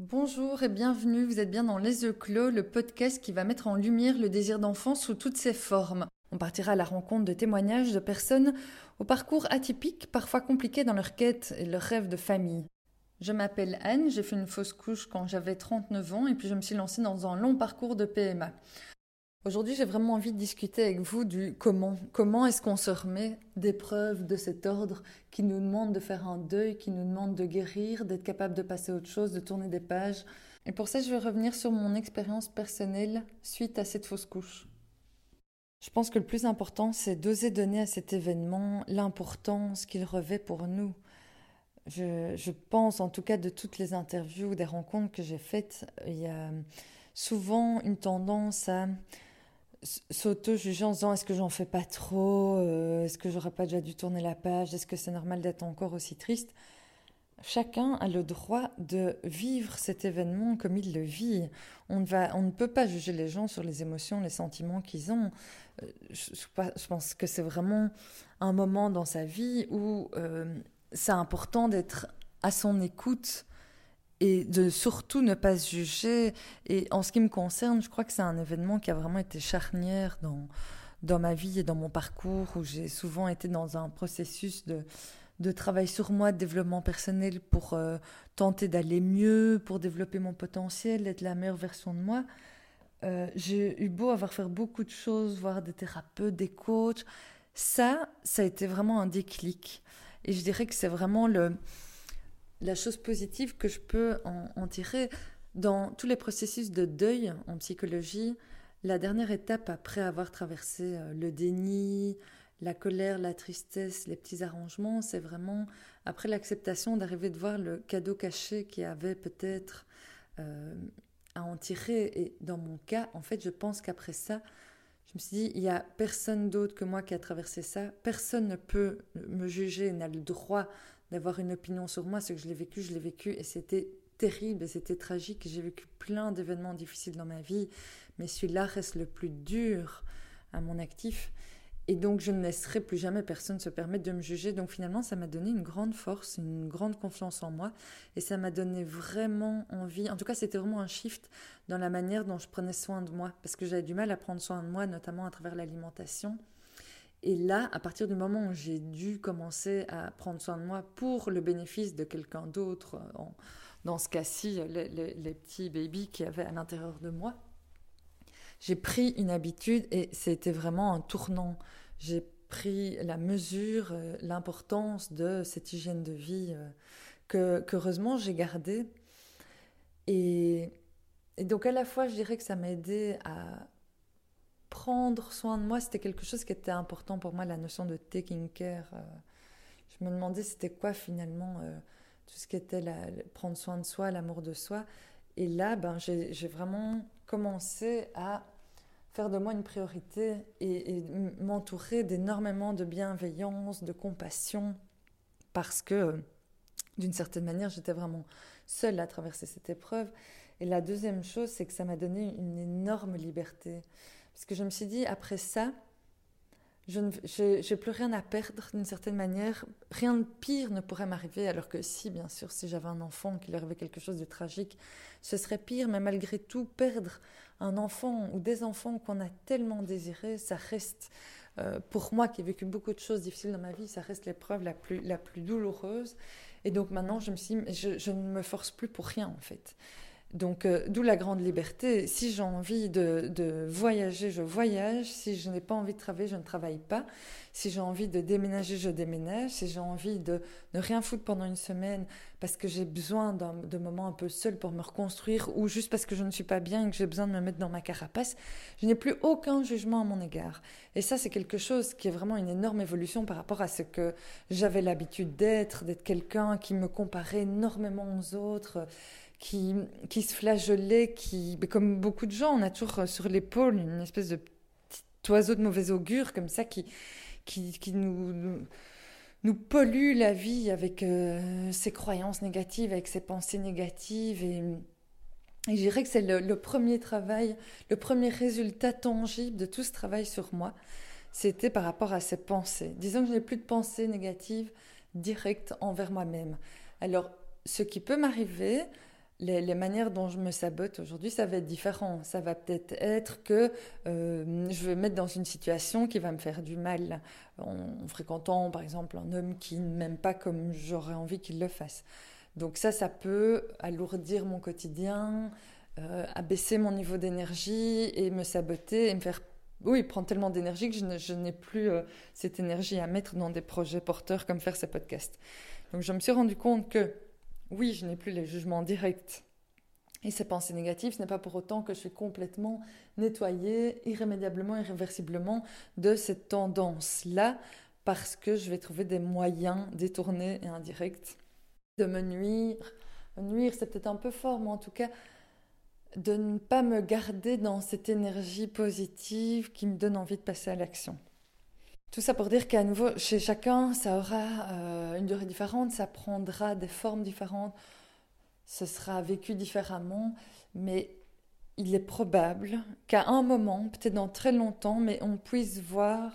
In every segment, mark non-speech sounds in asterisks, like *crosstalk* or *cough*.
Bonjour et bienvenue, vous êtes bien dans Les Yeux Clos, le podcast qui va mettre en lumière le désir d'enfant sous toutes ses formes. On partira à la rencontre de témoignages de personnes au parcours atypique, parfois compliqué dans leur quête et leur rêve de famille. Je m'appelle Anne, j'ai fait une fausse couche quand j'avais 39 ans et puis je me suis lancée dans un long parcours de PMA. Aujourd'hui, j'ai vraiment envie de discuter avec vous du comment. Comment est-ce qu'on se remet d'épreuves de cet ordre qui nous demande de faire un deuil, qui nous demande de guérir, d'être capable de passer à autre chose, de tourner des pages. Et pour ça, je vais revenir sur mon expérience personnelle suite à cette fausse couche. Je pense que le plus important, c'est d'oser donner à cet événement l'importance qu'il revêt pour nous. Je, pense, en tout cas, de toutes les interviews, des rencontres que j'ai faites, il y a souvent une tendance à s'auto-juger en disant est-ce que j'en fais pas trop euh, Est-ce que j'aurais pas déjà dû tourner la page Est-ce que c'est normal d'être encore aussi triste? Chacun a le droit de vivre cet événement comme il le vit. On ne, va, on ne peut pas juger les gens sur les émotions, les sentiments qu'ils ont. Euh, je, je, pense que c'est vraiment un moment dans sa vie où euh, c'est important d'être à son écoute et de surtout ne pas se juger. Et en ce qui me concerne, je crois que c'est un événement qui a vraiment été charnière dans, dans ma vie et dans mon parcours, où j'ai souvent été dans un processus de, de travail sur moi, de développement personnel pour euh, tenter d'aller mieux, pour développer mon potentiel, être la meilleure version de moi. Euh, j'ai eu beau avoir fait beaucoup de choses, voir des thérapeutes, des coachs. Ça, ça a été vraiment un déclic. Et je dirais que c'est vraiment le, la chose positive que je peux en, tirer dans tous les processus de deuil en psychologie, la dernière étape après avoir traversé euh, le déni, la colère, la tristesse, les petits arrangements, c'est vraiment après l'acceptation d'arriver de voir le cadeau caché qui avait peut-être euh, à en tirer. Et dans mon cas, en fait, je pense qu'après ça, je me suis dit, il n'y a personne d'autre que moi qui a traversé ça. Personne ne peut me juger, n'a le droit d'avoir une opinion sur moi. Ce que je l'ai vécu, je l'ai vécu et c'était terrible et c'était tragique. J'ai vécu plein d'événements difficiles dans ma vie, mais celui-là reste le plus dur à mon actif. Et donc, je ne laisserai plus jamais personne se permettre de me juger. Donc, finalement, ça m'a donné une grande force, une grande confiance en moi. Et ça m'a donné vraiment envie. En tout cas, c'était vraiment un shift dans la manière dont je prenais soin de moi. Parce que j'avais du mal à prendre soin de moi, notamment à travers l'alimentation. Et là, à partir du moment où j'ai dû commencer à prendre soin de moi pour le bénéfice de quelqu'un d'autre, euh, dans ce cas-ci, les, petits bébés qui avaient à l'intérieur de moi, j'ai pris une habitude et c'était vraiment un tournant. J'ai pris la mesure, euh, l'importance de cette hygiène de vie euh, que qu'heureusement j'ai gardée. Et, et donc à la fois, je dirais que ça m'a aidé à prendre soin de moi, c'était quelque chose qui était important pour moi, la notion de taking care. Euh. je me demandais c'était quoi finalement euh, tout ce qui était prendre soin de soi, l'amour de soi. Et là, ben, j'ai vraiment commencé à faire de moi une priorité et, m'entourer d'énormément de bienveillance, de compassion, parce que d'une certaine manière, j'étais vraiment seule à traverser cette épreuve. Et la deuxième chose, c'est que ça m'a donné une énorme liberté. Parce que je me suis dit, après ça, je n'ai plus rien à perdre d'une certaine manière. Rien de pire ne pourrait m'arriver, alors que si, bien sûr, si j'avais un enfant, qu'il arrivait quelque chose de tragique, ce serait pire. Mais malgré tout, perdre un enfant ou des enfants qu'on a tellement désirés, ça reste, euh, pour moi qui ai vécu beaucoup de choses difficiles dans ma vie, ça reste l'épreuve la plus, douloureuse. Et donc maintenant, je me suis je, je ne me force plus pour rien, en fait. Donc, euh, d'où la grande liberté. Si j'ai envie de, de, voyager, je voyage. Si je n'ai pas envie de travailler, je ne travaille pas. Si j'ai envie de déménager, je déménage. Si j'ai envie de ne rien foutre pendant une semaine parce que j'ai besoin de moments un peu seul pour me reconstruire ou juste parce que je ne suis pas bien et que j'ai besoin de me mettre dans ma carapace, je n'ai plus aucun jugement à mon égard. Et ça, c'est quelque chose qui est vraiment une énorme évolution par rapport à ce que j'avais l'habitude d'être, d'être quelqu'un qui me comparait énormément aux autres qui, qui se flageolait, qui, comme beaucoup de gens, on a toujours euh, sur l'épaule une espèce de petit oiseau de mauvais augure comme ça qui, qui, qui nous, nous, pollue la vie avec euh, ses croyances négatives, avec ses pensées négatives. Et, et je dirais que c'est le, premier travail, le premier résultat tangible de tout ce travail sur moi, c'était par rapport à ces pensées. Disons que je n'ai plus de pensées négatives directes envers moi-même. Alors, ce qui peut m'arriver, les, manières dont je me sabote aujourd'hui, ça va être différent. Ça va peut-être être que euh, je vais me mettre dans une situation qui va me faire du mal en, fréquentant, par exemple, un homme qui ne m'aime pas comme j'aurais envie qu'il le fasse. Donc ça, ça peut alourdir mon quotidien, euh, abaisser mon niveau d'énergie et me saboter et me faire oui, prendre tellement d'énergie que je n'ai plus euh, cette énergie à mettre dans des projets porteurs comme faire ces podcasts. Donc je me suis rendu compte que oui, je n'ai plus les jugements directs et ces pensées négatives, ce n'est pas pour autant que je suis complètement nettoyée, irrémédiablement, irréversiblement de cette tendance-là, parce que je vais trouver des moyens détournés et indirects de me nuire. Nuire, c'est peut-être un peu fort, mais en tout cas, de ne pas me garder dans cette énergie positive qui me donne envie de passer à l'action. Tout ça pour dire qu'à nouveau, chez chacun, ça aura euh, une durée différente, ça prendra des formes différentes, ce sera vécu différemment, mais il est probable qu'à un moment, peut-être dans très longtemps, mais on puisse voir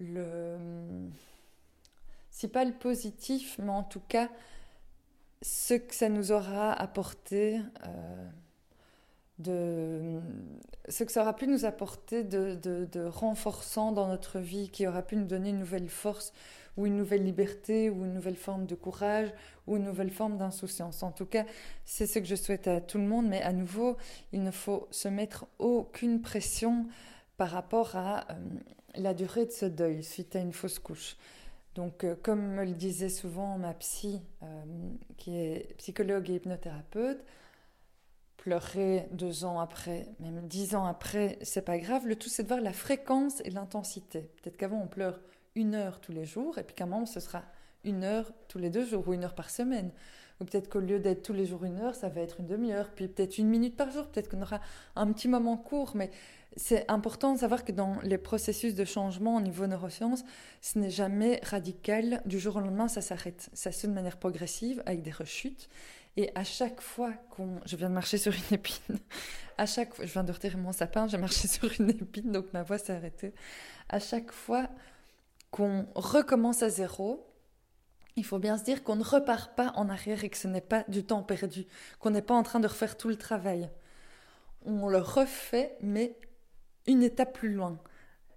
le... Si pas le positif, mais en tout cas, ce que ça nous aura apporté... Euh, de ce que ça aura pu nous apporter de, renforçant dans notre vie, qui aura pu nous donner une nouvelle force ou une nouvelle liberté ou une nouvelle forme de courage ou une nouvelle forme d'insouciance. En tout cas, c'est ce que je souhaite à tout le monde, mais à nouveau, il ne faut se mettre aucune pression par rapport à euh, la durée de ce deuil suite à une fausse couche. Donc, euh, comme me le disait souvent ma psy, euh, qui est psychologue et hypnothérapeute, pleurer deux ans après, même dix ans après, c'est pas grave. Le tout, c'est de voir la fréquence et l'intensité. Peut-être qu'avant, on pleure une heure tous les jours, et puis qu'à un moment, ce sera une heure tous les deux jours ou une heure par semaine. Ou peut-être qu'au lieu d'être tous les jours une heure, ça va être une demi-heure, puis peut-être une minute par jour, peut-être qu'on aura un petit moment court, mais c'est important de savoir que dans les processus de changement au niveau neurosciences, ce n'est jamais radical, du jour au lendemain, ça s'arrête. Ça se fait de manière progressive, avec des rechutes, et à chaque fois qu'on... Je viens de marcher sur une épine. À chaque fois... Je viens de retirer mon sapin, j'ai marché *laughs* sur une épine, donc ma voix s'est arrêtée. À chaque fois qu'on recommence à zéro, il faut bien se dire qu'on ne repart pas en arrière et que ce n'est pas du temps perdu, qu'on n'est pas en train de refaire tout le travail. On le refait, mais une étape plus loin.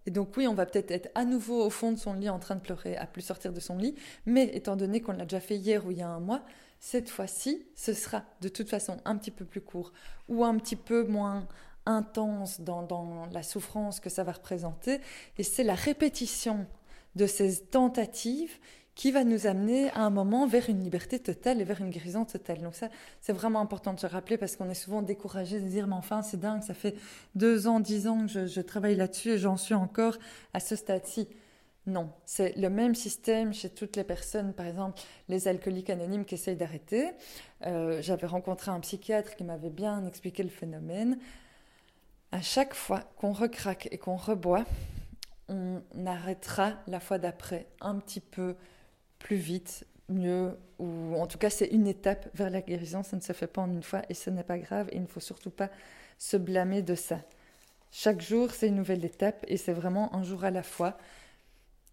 Et donc oui, on va peut-être être à nouveau au fond de son lit en train de pleurer, à plus sortir de son lit, mais étant donné qu'on l'a déjà fait hier ou il y a un mois, cette fois-ci, ce sera de toute façon un petit peu plus court ou un petit peu moins intense dans, la souffrance que ça va représenter. Et c'est la répétition de ces tentatives qui va nous amener à un moment vers une liberté totale et vers une guérison totale. Donc ça, c'est vraiment important de se rappeler parce qu'on est souvent découragé de dire, mais enfin, c'est dingue, ça fait deux ans, dix ans que je, je travaille là-dessus et j'en suis encore à ce stade-ci. Non, c'est le même système chez toutes les personnes, par exemple les alcooliques anonymes qui essayent d'arrêter. Euh, j'avais rencontré un psychiatre qui m'avait bien expliqué le phénomène. À chaque fois qu'on recraque et qu'on reboit, on arrêtera la fois d'après un petit peu plus vite, mieux, ou en tout cas c'est une étape vers la guérison, ça ne se fait pas en une fois et ce n'est pas grave et il ne faut surtout pas se blâmer de ça. Chaque jour c'est une nouvelle étape et c'est vraiment un jour à la fois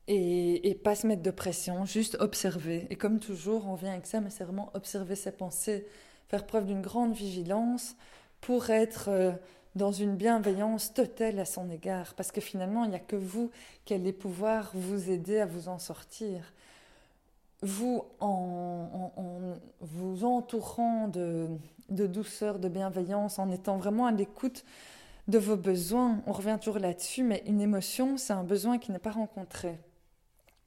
et, pas se mettre de pression, juste observer. Et comme toujours, on vient avec ça, mais c'est vraiment observer ses pensées, faire preuve d'une grande vigilance pour être euh, dans une bienveillance totale à son égard. Parce que finalement, il n'y a que vous qui allez pouvoir vous aider à vous en sortir. Vous, en, vous entourant de, de douceur, de bienveillance, en étant vraiment à l'écoute de vos besoins, on revient toujours là-dessus, mais une émotion, c'est un besoin qui n'est pas rencontré.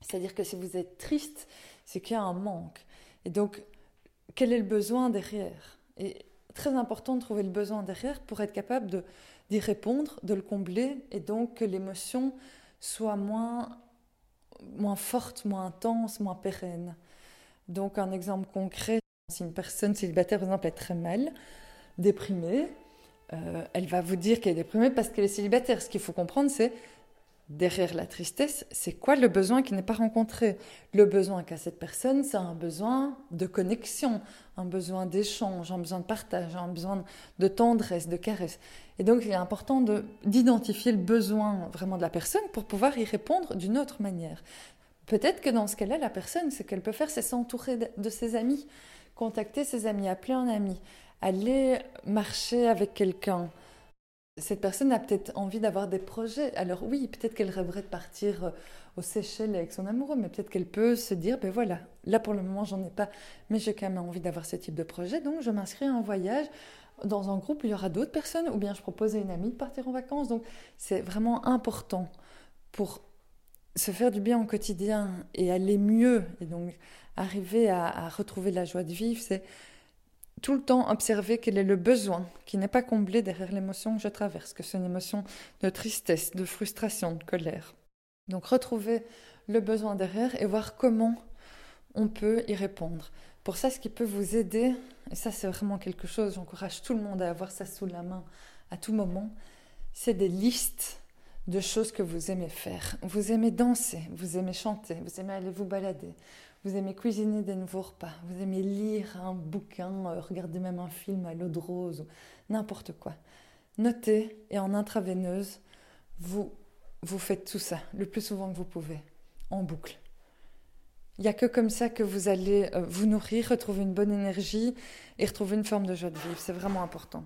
C'est-à-dire que si vous êtes triste, c'est qu'il y a un manque. Et donc, quel est le besoin derrière? Et très important de trouver le besoin derrière pour être capable d'y répondre, de le combler, et donc que l'émotion soit moins, moins forte, moins intense, moins pérenne. Donc, un exemple concret, si une personne célibataire, par exemple, est très mal, déprimée, euh, elle va vous dire qu'elle est déprimée parce qu'elle est célibataire. Ce qu'il faut comprendre, c'est derrière la tristesse, c'est quoi le besoin qui n'est pas rencontré? Le besoin qu'a cette personne, c'est un besoin de connexion, un besoin d'échange, un besoin de partage, un besoin de tendresse, de caresse. Et donc, il est important d'identifier le besoin vraiment de la personne pour pouvoir y répondre d'une autre manière. Peut-être que dans ce cas-là, la personne, ce qu'elle peut faire, c'est s'entourer de ses amis contacter ses amis, appeler un ami, aller marcher avec quelqu'un. Cette personne a peut-être envie d'avoir des projets. Alors oui, peut-être qu'elle rêverait de partir euh, aux Seychelles avec son amoureux, mais peut-être qu'elle peut se dire, ben voilà, là pour le moment j'en ai pas, mais j'ai quand même envie d'avoir ce type de projet, donc je m'inscris à un voyage. Dans un groupe, il y aura d'autres personnes, ou bien je propose à une amie de partir en vacances. Donc c'est vraiment important pour se faire du bien au quotidien et aller mieux, et donc arriver à, retrouver la joie de vivre, c'est tout le temps observer quel est le besoin qui n'est pas comblé derrière l'émotion que je traverse, que c'est une émotion de tristesse, de frustration, de colère. Donc retrouver le besoin derrière et voir comment on peut y répondre. Pour ça, ce qui peut vous aider, et ça c'est vraiment quelque chose, j'encourage tout le monde à avoir ça sous la main à tout moment, c'est des listes de choses que vous aimez faire. Vous aimez danser, vous aimez chanter, vous aimez aller vous balader, vous aimez cuisiner des nouveaux repas, vous aimez lire un bouquin, euh, regarder même un film à l'eau de rose, n'importe quoi. Notez et en intraveineuse, vous, vous faites tout ça le plus souvent que vous pouvez, en boucle. Il n'y a que comme ça que vous allez euh, vous nourrir, retrouver une bonne énergie et retrouver une forme de joie de vivre. C'est vraiment important.